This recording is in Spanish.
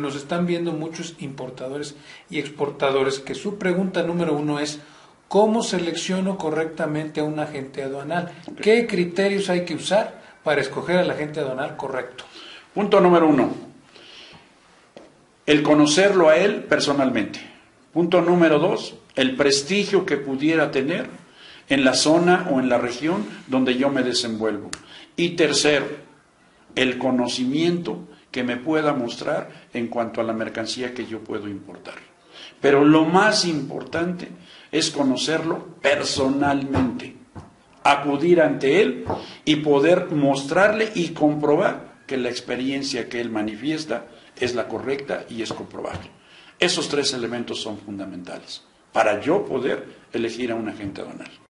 Nos están viendo muchos importadores y exportadores que su pregunta número uno es ¿cómo selecciono correctamente a un agente aduanal? ¿Qué criterios hay que usar para escoger al agente aduanal correcto? Punto número uno, el conocerlo a él personalmente. Punto número dos, el prestigio que pudiera tener en la zona o en la región donde yo me desenvuelvo. Y tercero, el conocimiento que me pueda mostrar en cuanto a la mercancía que yo puedo importar. Pero lo más importante es conocerlo personalmente, acudir ante él y poder mostrarle y comprobar que la experiencia que él manifiesta es la correcta y es comprobable. Esos tres elementos son fundamentales para yo poder elegir a un agente aduanal.